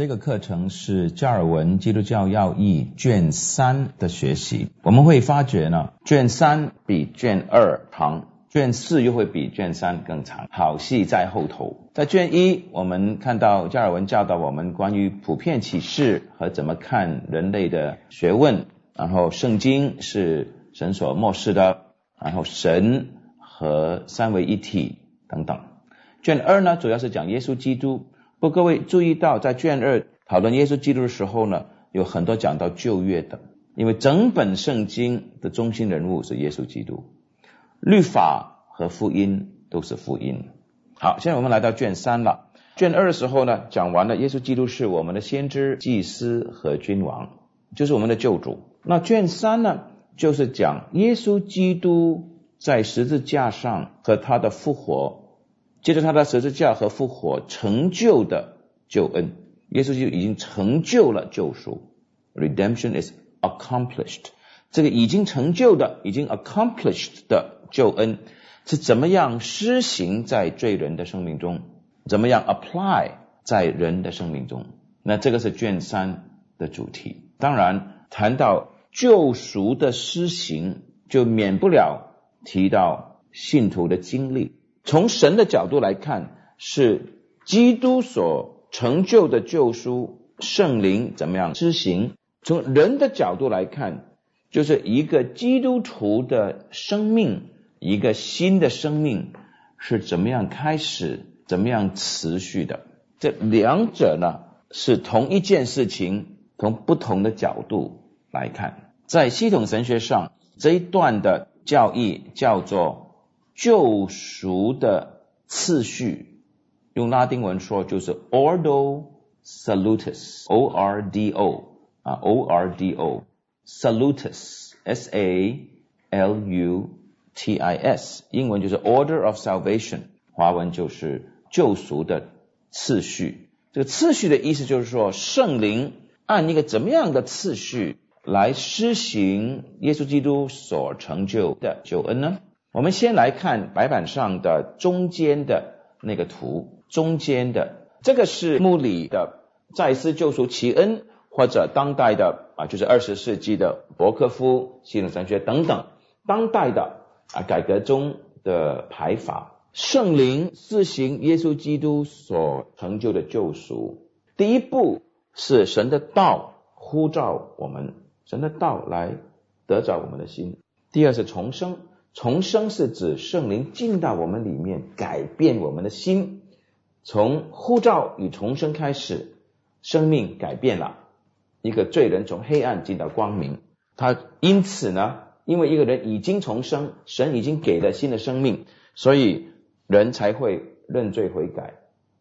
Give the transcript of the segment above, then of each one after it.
这个课程是加尔文基督教要义卷三的学习。我们会发觉呢，卷三比卷二长，卷四又会比卷三更长。好戏在后头。在卷一，我们看到加尔文教导我们关于普遍启示和怎么看人类的学问，然后圣经是神所漠视的，然后神和三位一体等等。卷二呢，主要是讲耶稣基督。不，各位注意到，在卷二讨论耶稣基督的时候呢，有很多讲到旧约的，因为整本圣经的中心人物是耶稣基督，律法和福音都是福音。好，现在我们来到卷三了。卷二的时候呢，讲完了耶稣基督是我们的先知、祭司和君王，就是我们的救主。那卷三呢，就是讲耶稣基督在十字架上和他的复活。接着他的十字架和复活成就的救恩，耶稣就已经成就了救赎，redemption is accomplished。这个已经成就的、已经 accomplished 的救恩是怎么样施行在罪人的生命中？怎么样 apply 在人的生命中？那这个是卷三的主题。当然，谈到救赎的施行，就免不了提到信徒的经历。从神的角度来看，是基督所成就的救赎，圣灵怎么样施行？从人的角度来看，就是一个基督徒的生命，一个新的生命是怎么样开始，怎么样持续的？这两者呢，是同一件事情，从不同的角度来看。在系统神学上，这一段的教义叫做。救赎的次序，用拉丁文说就是 ordo salutis，O R D O 啊，O R D O salutis，S A L U T I S，英文就是 order of salvation，华文就是救赎的次序。这个次序的意思就是说，圣灵按一个怎么样的次序来施行耶稣基督所成就的救恩呢？我们先来看白板上的中间的那个图，中间的这个是穆里的《再世救赎奇恩》，或者当代的啊，就是二十世纪的伯克夫系统神学等等，当代的啊改革中的排法。圣灵施行耶稣基督所成就的救赎，第一步是神的道呼召我们，神的道来得着我们的心；第二是重生。重生是指圣灵进到我们里面，改变我们的心。从呼召与重生开始，生命改变了。一个罪人从黑暗进到光明，他因此呢，因为一个人已经重生，神已经给了新的生命，所以人才会认罪悔改，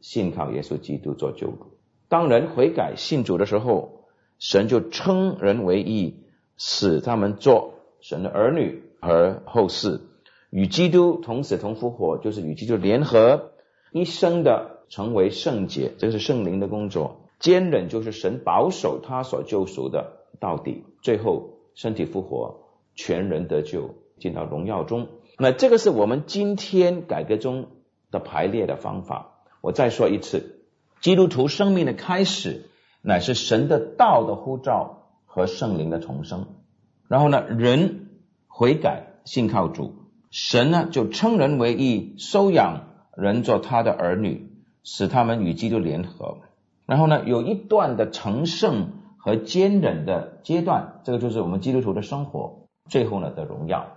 信靠耶稣基督做救主。当人悔改信主的时候，神就称人为义，使他们做神的儿女。而后世与基督同死同复活，就是与基督联合一生的成为圣洁，这是圣灵的工作。坚忍就是神保守他所救赎的到底，最后身体复活，全人得救，进到荣耀中。那这个是我们今天改革中的排列的方法。我再说一次，基督徒生命的开始乃是神的道的呼召和圣灵的重生。然后呢，人。悔改信靠主，神呢就称人为义，收养人做他的儿女，使他们与基督联合。然后呢，有一段的成圣和坚忍的阶段，这个就是我们基督徒的生活。最后呢的荣耀，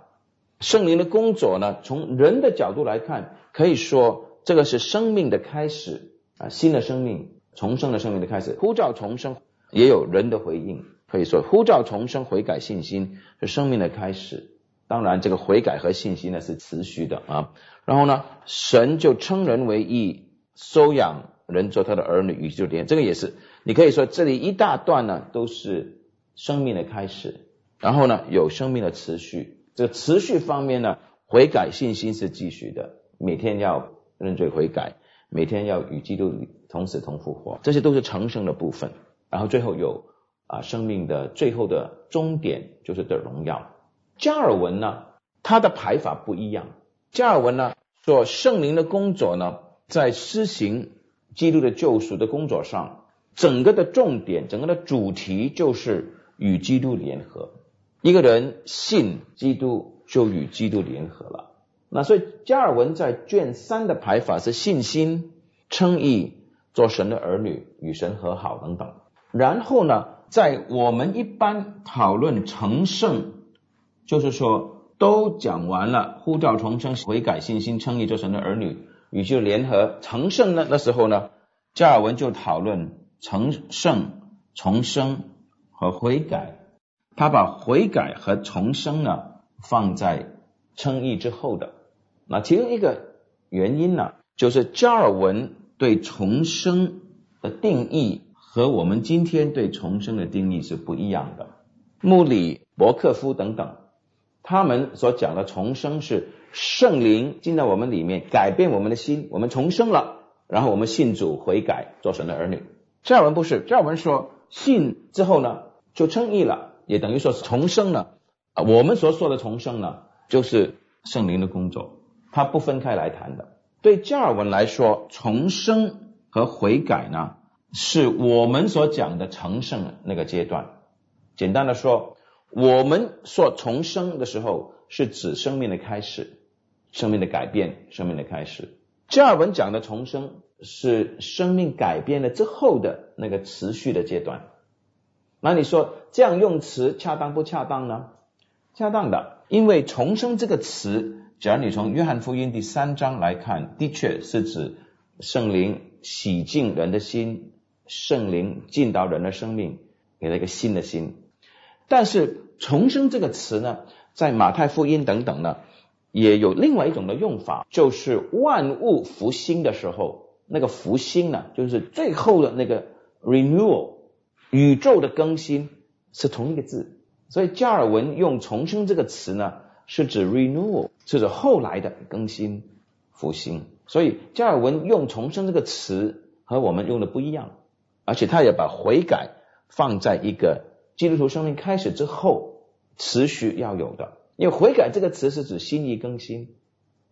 圣灵的工作呢，从人的角度来看，可以说这个是生命的开始啊，新的生命重生的生命的开始。呼召重生也有人的回应，可以说呼召重生悔改信心是生命的开始。当然，这个悔改和信心呢是持续的啊。然后呢，神就称人为义，收养人做他的儿女，与就连这个也是。你可以说这里一大段呢都是生命的开始，然后呢有生命的持续。这个持续方面呢，悔改信心是继续的，每天要认罪悔改，每天要与基督同死同复活，这些都是成圣的部分。然后最后有啊生命的最后的终点就是的荣耀。加尔文呢，他的排法不一样。加尔文呢说，圣灵的工作呢，在施行基督的救赎的工作上，整个的重点，整个的主题就是与基督联合。一个人信基督，就与基督联合了。那所以加尔文在卷三的排法是信心、称义、做神的儿女、与神和好等等。然后呢，在我们一般讨论成圣，就是说都讲完了，呼召重生、悔改、信心、称义、做神的儿女。与就联合成圣呢？那时候呢，加尔文就讨论成圣、重生和悔改。他把悔改和重生呢放在称义之后的。那其中一个原因呢，就是加尔文对重生的定义和我们今天对重生的定义是不一样的。穆里、伯克夫等等，他们所讲的重生是。圣灵进到我们里面，改变我们的心，我们重生了，然后我们信主悔改，做神的儿女。加尔文不是，加尔文说信之后呢，就称义了，也等于说是重生了。啊，我们所说的重生呢，就是圣灵的工作，它不分开来谈的。对加尔文来说，重生和悔改呢，是我们所讲的成圣那个阶段。简单的说，我们说重生的时候，是指生命的开始。生命的改变，生命的开始。加尔文讲的重生是生命改变了之后的那个持续的阶段。那你说这样用词恰当不恰当呢？恰当的，因为重生这个词，只要你从约翰福音第三章来看，的确是指圣灵洗净人的心，圣灵进到人的生命，给了一个新的心。但是重生这个词呢，在马太福音等等呢？也有另外一种的用法，就是万物复兴的时候，那个复兴呢，就是最后的那个 renewal，宇宙的更新是同一个字。所以加尔文用重生这个词呢，是指 renewal，是指后来的更新复兴。所以加尔文用重生这个词和我们用的不一样，而且他也把悔改放在一个基督徒生命开始之后持续要有的。因为悔改这个词是指心意更新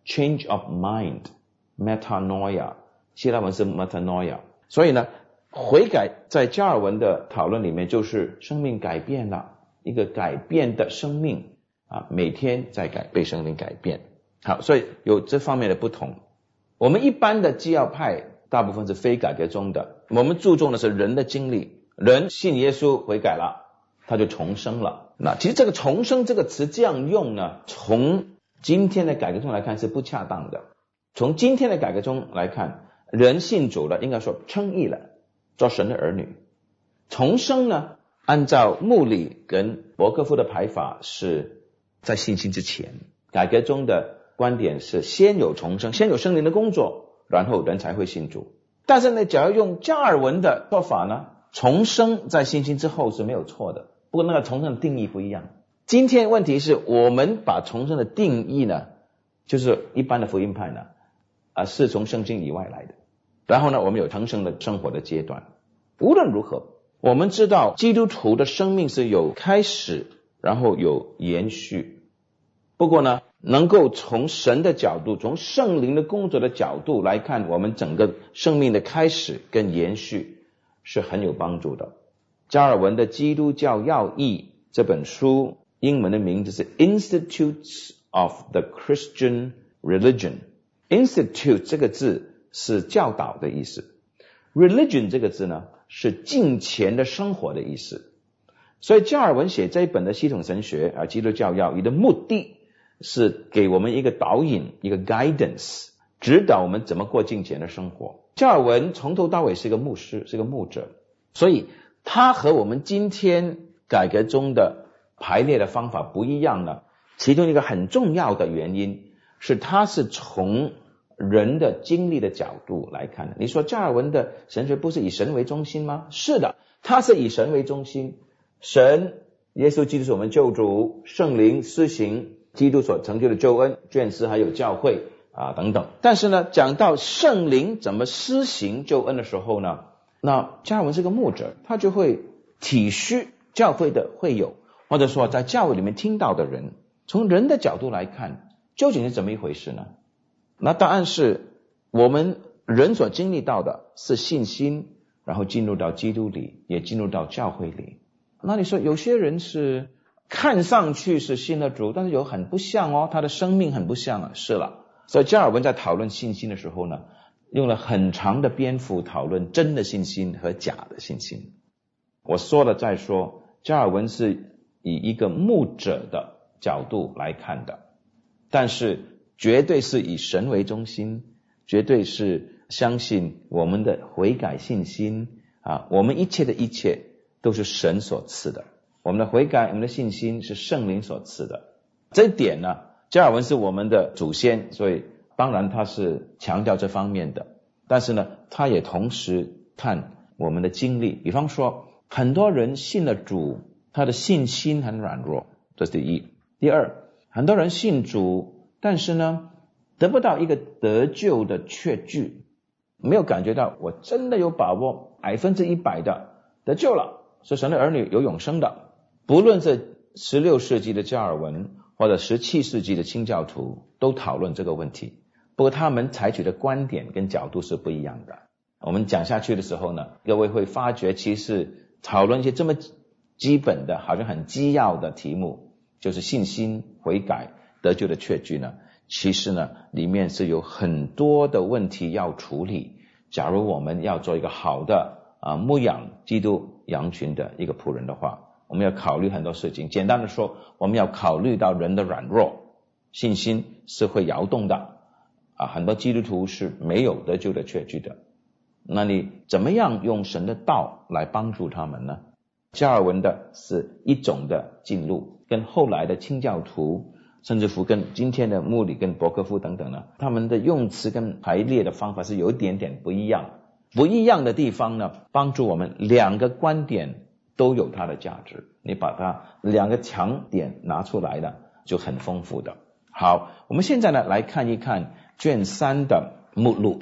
，change of mind，metanoia，希腊文是 metanoia，所以呢，悔改在加尔文的讨论里面就是生命改变了，一个改变的生命啊，每天在改被生命改变。好，所以有这方面的不同。我们一般的基要派大部分是非改革中的，我们注重的是人的经历，人信耶稣悔改了，他就重生了。那其实这个重生这个词这样用呢，从今天的改革中来看是不恰当的。从今天的改革中来看，人信主了，应该说称义了，做神的儿女。重生呢，按照穆里跟伯克夫的排法是在信心之前。改革中的观点是先有重生，先有圣灵的工作，然后人才会信主。但是呢，假如用加尔文的说法呢，重生在信心之后是没有错的。不过那个重生的定义不一样。今天问题是我们把重生的定义呢，就是一般的福音派呢，啊是从圣经以外来的。然后呢，我们有重生的生活的阶段。无论如何，我们知道基督徒的生命是有开始，然后有延续。不过呢，能够从神的角度，从圣灵的工作的角度来看，我们整个生命的开始跟延续是很有帮助的。加尔文的《基督教要义》这本书，英文的名字是《Institutes of the Christian Religion》。Institute 这个字是教导的意思，Religion 这个字呢是敬虔的生活的意思。所以加尔文写这一本的系统神学啊，《基督教要义》的目的是给我们一个导引，一个 guidance，指导我们怎么过金钱的生活。加尔文从头到尾是一个牧师，是个牧者，所以。他和我们今天改革中的排列的方法不一样呢。其中一个很重要的原因是，他是从人的经历的角度来看的。你说加尔文的神学不是以神为中心吗？是的，他是以神为中心。神、耶稣基督是我们救主，圣灵施行基督所成就的救恩，卷师还有教会啊等等。但是呢，讲到圣灵怎么施行救恩的时候呢？那加尔文是个牧者，他就会体恤教会的会友，或者说在教会里面听到的人，从人的角度来看，究竟是怎么一回事呢？那答案是我们人所经历到的是信心、然后进入到基督里，也进入到教会里。那你说有些人是看上去是信了主，但是有很不像哦，他的生命很不像啊。是了，所以加尔文在讨论信心的时候呢，用了很长的篇幅讨论真的信心和假的信心。我说了再说，加尔文是以一个牧者的角度来看的，但是绝对是以神为中心，绝对是相信我们的悔改信心啊，我们一切的一切。都是神所赐的，我们的悔改，我们的信心是圣灵所赐的。这一点呢，加尔文是我们的祖先，所以当然他是强调这方面的。但是呢，他也同时看我们的经历，比方说，很多人信了主，他的信心很软弱，这是第一。第二，很多人信主，但是呢，得不到一个得救的确据，没有感觉到我真的有把握百分之一百的得救了。是神的儿女有永生的，不论是十六世纪的加尔文或者十七世纪的清教徒，都讨论这个问题。不过他们采取的观点跟角度是不一样的。我们讲下去的时候呢，各位会发觉，其实讨论一些这么基本的，好像很基要的题目，就是信心、悔改、得救的确据呢，其实呢，里面是有很多的问题要处理。假如我们要做一个好的。啊，牧养基督羊群的一个仆人的话，我们要考虑很多事情。简单的说，我们要考虑到人的软弱，信心是会摇动的。啊，很多基督徒是没有得救的确据的。那你怎么样用神的道来帮助他们呢？加尔文的是一种的进入，跟后来的清教徒，甚至乎跟今天的穆里跟伯克夫等等呢，他们的用词跟排列的方法是有一点点不一样。不一样的地方呢，帮助我们两个观点都有它的价值。你把它两个强点拿出来的，就很丰富的。好，我们现在呢来看一看卷三的目录。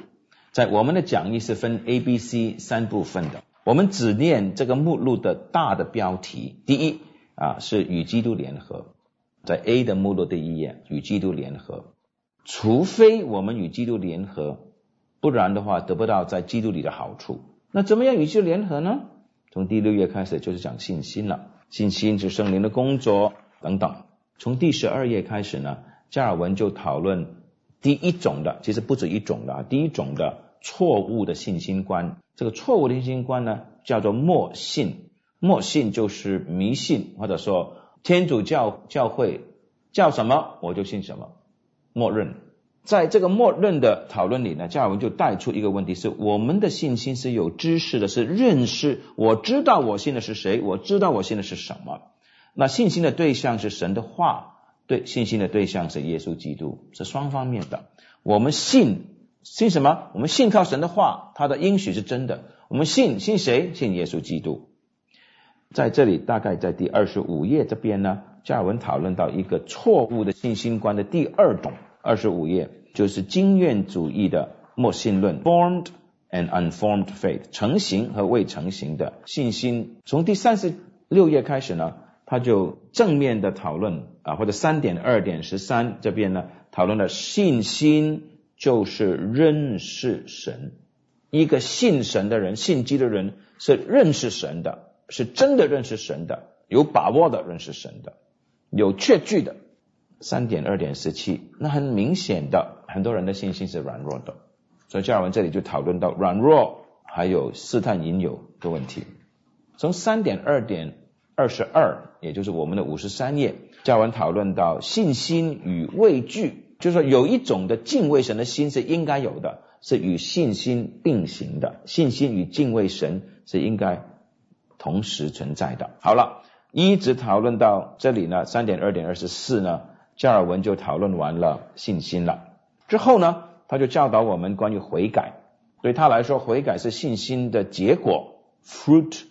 在我们的讲义是分 A、B、C 三部分的，我们只念这个目录的大的标题。第一啊是与基督联合，在 A 的目录第一页与基督联合，除非我们与基督联合。不然的话，得不到在基督里的好处。那怎么样与之联合呢？从第六页开始就是讲信心了，信心是圣灵的工作等等。从第十二页开始呢，加尔文就讨论第一种的，其实不止一种的啊，第一种的错误的信心观。这个错误的信心观呢，叫做默信。默信就是迷信，或者说天主教教会叫什么我就信什么，默认。在这个默认的讨论里呢，加尔文就带出一个问题：是我们的信心是有知识的，是认识。我知道我信的是谁，我知道我信的是什么。那信心的对象是神的话，对信心的对象是耶稣基督，是双方面的。我们信信什么？我们信靠神的话，他的应许是真的。我们信信谁？信耶稣基督。在这里，大概在第二十五页这边呢，加尔文讨论到一个错误的信心观的第二种。二十五页就是经验主义的默信论，formed and unformed faith，成型和未成型的信心。从第三十六页开始呢，他就正面的讨论啊，或者三点二点十三这边呢，讨论了信心就是认识神。一个信神的人，信基的人是认识神的，是真的认识神的，有把握的认识神的，有确据的。三点二点十七，那很明显的，很多人的信心是软弱的，所以加尔文这里就讨论到软弱，还有试探引诱的问题。从三点二点二十二，也就是我们的五十三页，加尔文讨论到信心与畏惧，就是说有一种的敬畏神的心是应该有的，是与信心并行的，信心与敬畏神是应该同时存在的。好了，一直讨论到这里呢，三点二点二十四呢。加尔文就讨论完了信心了，之后呢，他就教导我们关于悔改。对他来说，悔改是信心的结果，fruit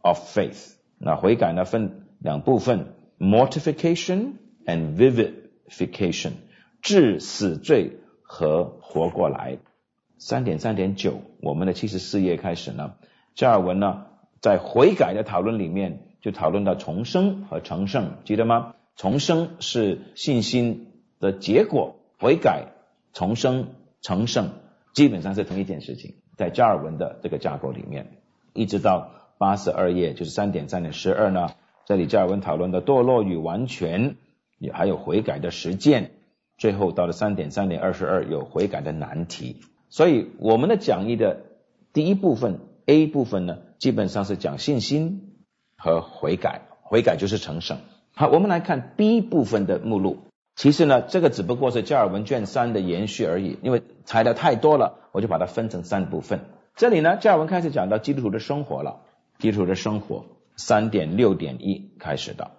of faith。那悔改呢，分两部分：mortification and vivification，治死罪和活过来。三点三点九，我们的七十四页开始呢，加尔文呢，在悔改的讨论里面就讨论到重生和成圣，记得吗？重生是信心的结果，悔改、重生、成圣基本上是同一件事情，在加尔文的这个架构里面。一直到八十二页，就是三点三点十二呢。这里加尔文讨论的堕落与完全，也还有悔改的实践。最后到了三点三点二十二，有悔改的难题。所以我们的讲义的第一部分 A 部分呢，基本上是讲信心和悔改，悔改就是成圣。好，我们来看 B 部分的目录。其实呢，这个只不过是加尔文卷三的延续而已，因为材料太多了，我就把它分成三部分。这里呢，加尔文开始讲到基督徒的生活了，基督徒的生活。三点六点一开始的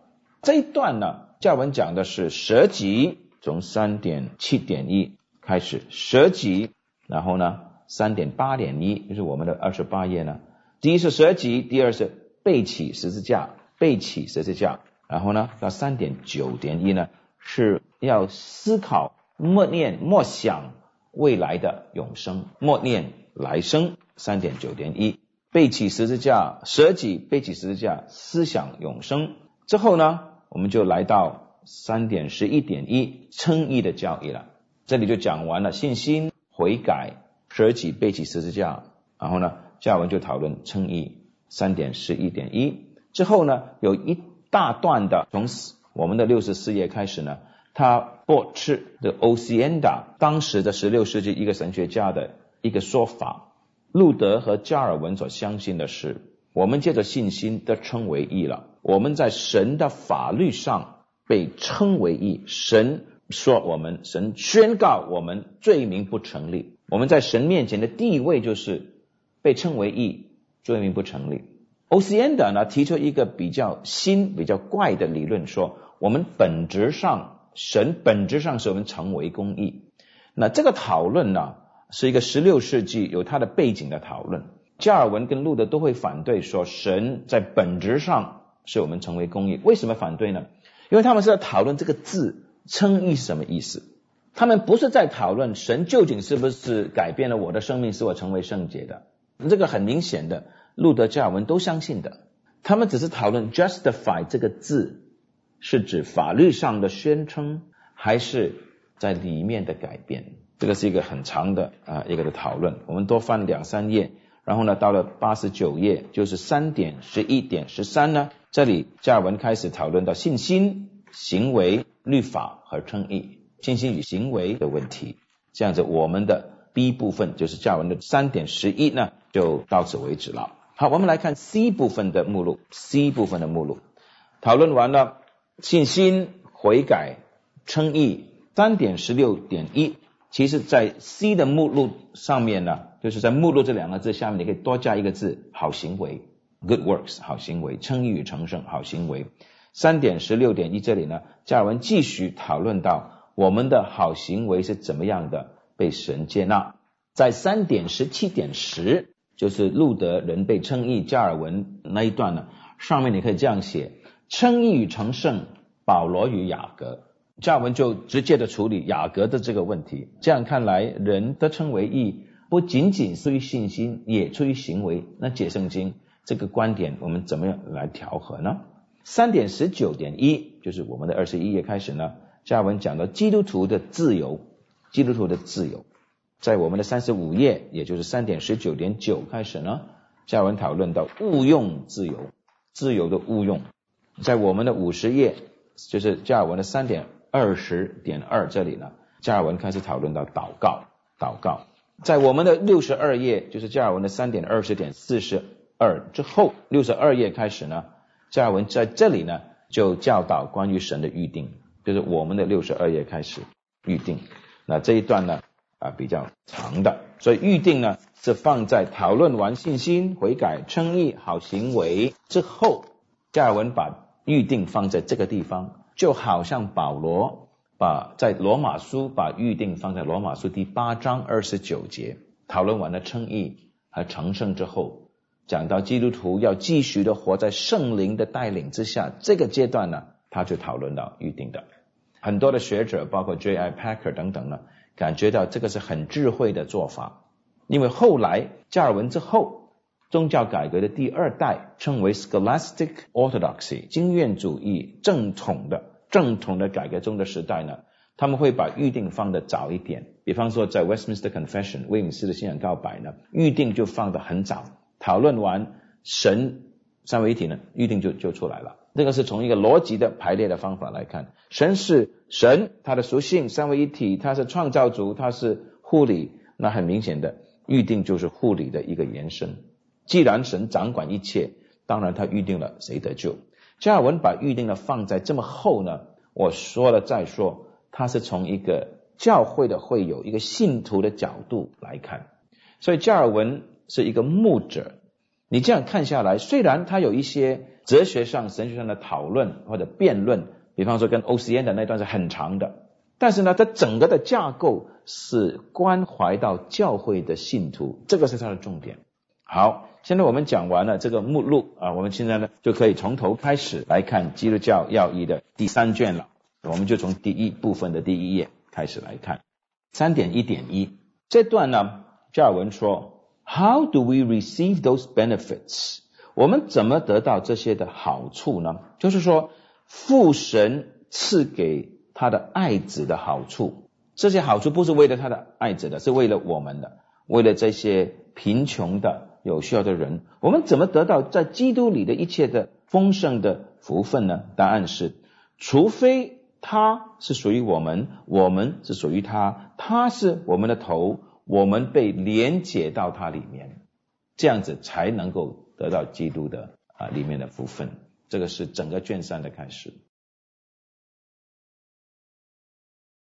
这一段呢，教文讲的是蛇集，从三点七点一开始蛇集，然后呢三点八点一就是我们的二十八页呢，第一是蛇集，第二是背起十字架，背起十字架，然后呢到三点九点一呢是要思考默念默想未来的永生，默念来生，三点九点一。背起十字架，舍己背起十字架，思想永生之后呢，我们就来到三点十一点一称义的教义了。这里就讲完了信心、悔改、舍己背起十字架，然后呢，下文就讨论称义。三点十一点一之后呢，有一大段的从我们的六十四页开始呢，他驳斥的 o c e n d a 当时的十六世纪一个神学家的一个说法。路德和加尔文所相信的是，我们借着信心得称为义了。我们在神的法律上被称为义。神说我们，神宣告我们罪名不成立。我们在神面前的地位就是被称为义，罪名不成立。欧西安德呢提出一个比较新、比较怪的理论，说我们本质上神本质上是我们成为公义。那这个讨论呢？是一个十六世纪有它的背景的讨论。加尔文跟路德都会反对说，神在本质上是我们成为公义。为什么反对呢？因为他们是在讨论这个字称义是什么意思。他们不是在讨论神究竟是不是改变了我的生命，使我成为圣洁的。这个很明显的，路德、加尔文都相信的。他们只是讨论 justify 这个字是指法律上的宣称，还是在里面的改变。这个是一个很长的啊一个的讨论，我们多翻两三页，然后呢到了八十九页，就是三点十一点十三呢，这里加尔文开始讨论到信心、行为、律法和称义，信心与行为的问题。这样子，我们的 B 部分就是加尔文的三点十一呢，就到此为止了。好，我们来看 C 部分的目录，C 部分的目录讨论完了信心、悔改、称义，三点十六点一。其实，在 C 的目录上面呢，就是在目录这两个字下面，你可以多加一个字“好行为 ”，good works，好行为，称义与成圣，好行为。三点十六点一这里呢，加尔文继续讨论到我们的好行为是怎么样的被神接纳。在三点十七点十，就是路德人被称义，加尔文那一段呢，上面你可以这样写：称义与成圣，保罗与雅各。加尔文就直接的处理雅各的这个问题。这样看来，人的称为义，不仅仅出于信心，也出于行为。那解圣经这个观点，我们怎么样来调和呢？三点十九点一，就是我们的二十一页开始呢。加尔文讲到基督徒的自由，基督徒的自由，在我们的三十五页，也就是三点十九点九开始呢。加尔文讨论到误用自由，自由的误用，在我们的五十页，就是加尔文的三点。二十点二这里呢，加尔文开始讨论到祷告，祷告，在我们的六十二页，就是加尔文的三点二十点四十二之后，六十二页开始呢，加尔文在这里呢就教导关于神的预定，就是我们的六十二页开始预定，那这一段呢啊比较长的，所以预定呢是放在讨论完信心、悔改、称义、好行为之后，加尔文把预定放在这个地方。就好像保罗把在罗马书把预定放在罗马书第八章二十九节，讨论完了称义和成圣之后，讲到基督徒要继续的活在圣灵的带领之下，这个阶段呢，他就讨论到预定的。很多的学者，包括 J.I. Packer 等等呢，感觉到这个是很智慧的做法，因为后来加尔文之后，宗教改革的第二代称为 Scholastic Orthodoxy 经验主义正统的。正统的改革中的时代呢，他们会把预定放的早一点。比方说，在 Westminster Confession 威敏斯的信仰告白呢，预定就放的很早。讨论完神三位一体呢，预定就就出来了。这个是从一个逻辑的排列的方法来看，神是神，他的属性三位一体，他是创造主，他是护理，那很明显的预定就是护理的一个延伸。既然神掌管一切，当然他预定了谁得救。加尔文把预定的放在这么后呢？我说了再说，他是从一个教会的会友、一个信徒的角度来看，所以加尔文是一个牧者。你这样看下来，虽然他有一些哲学上、神学上的讨论或者辩论，比方说跟 O.C.N 的那段是很长的，但是呢，它整个的架构是关怀到教会的信徒，这个是它的重点。好，现在我们讲完了这个目录啊，我们现在呢就可以从头开始来看基督教要义的第三卷了。我们就从第一部分的第一页开始来看，三点一点一这段呢，加尔文说。How do we receive those benefits？我们怎么得到这些的好处呢？就是说，父神赐给他的爱子的好处，这些好处不是为了他的爱子的，是为了我们的，为了这些贫穷的、有需要的人。我们怎么得到在基督里的一切的丰盛的福分呢？答案是，除非他是属于我们，我们是属于他，他是我们的头。我们被连接到他里面，这样子才能够得到基督的啊里面的福分。这个是整个卷三的开始。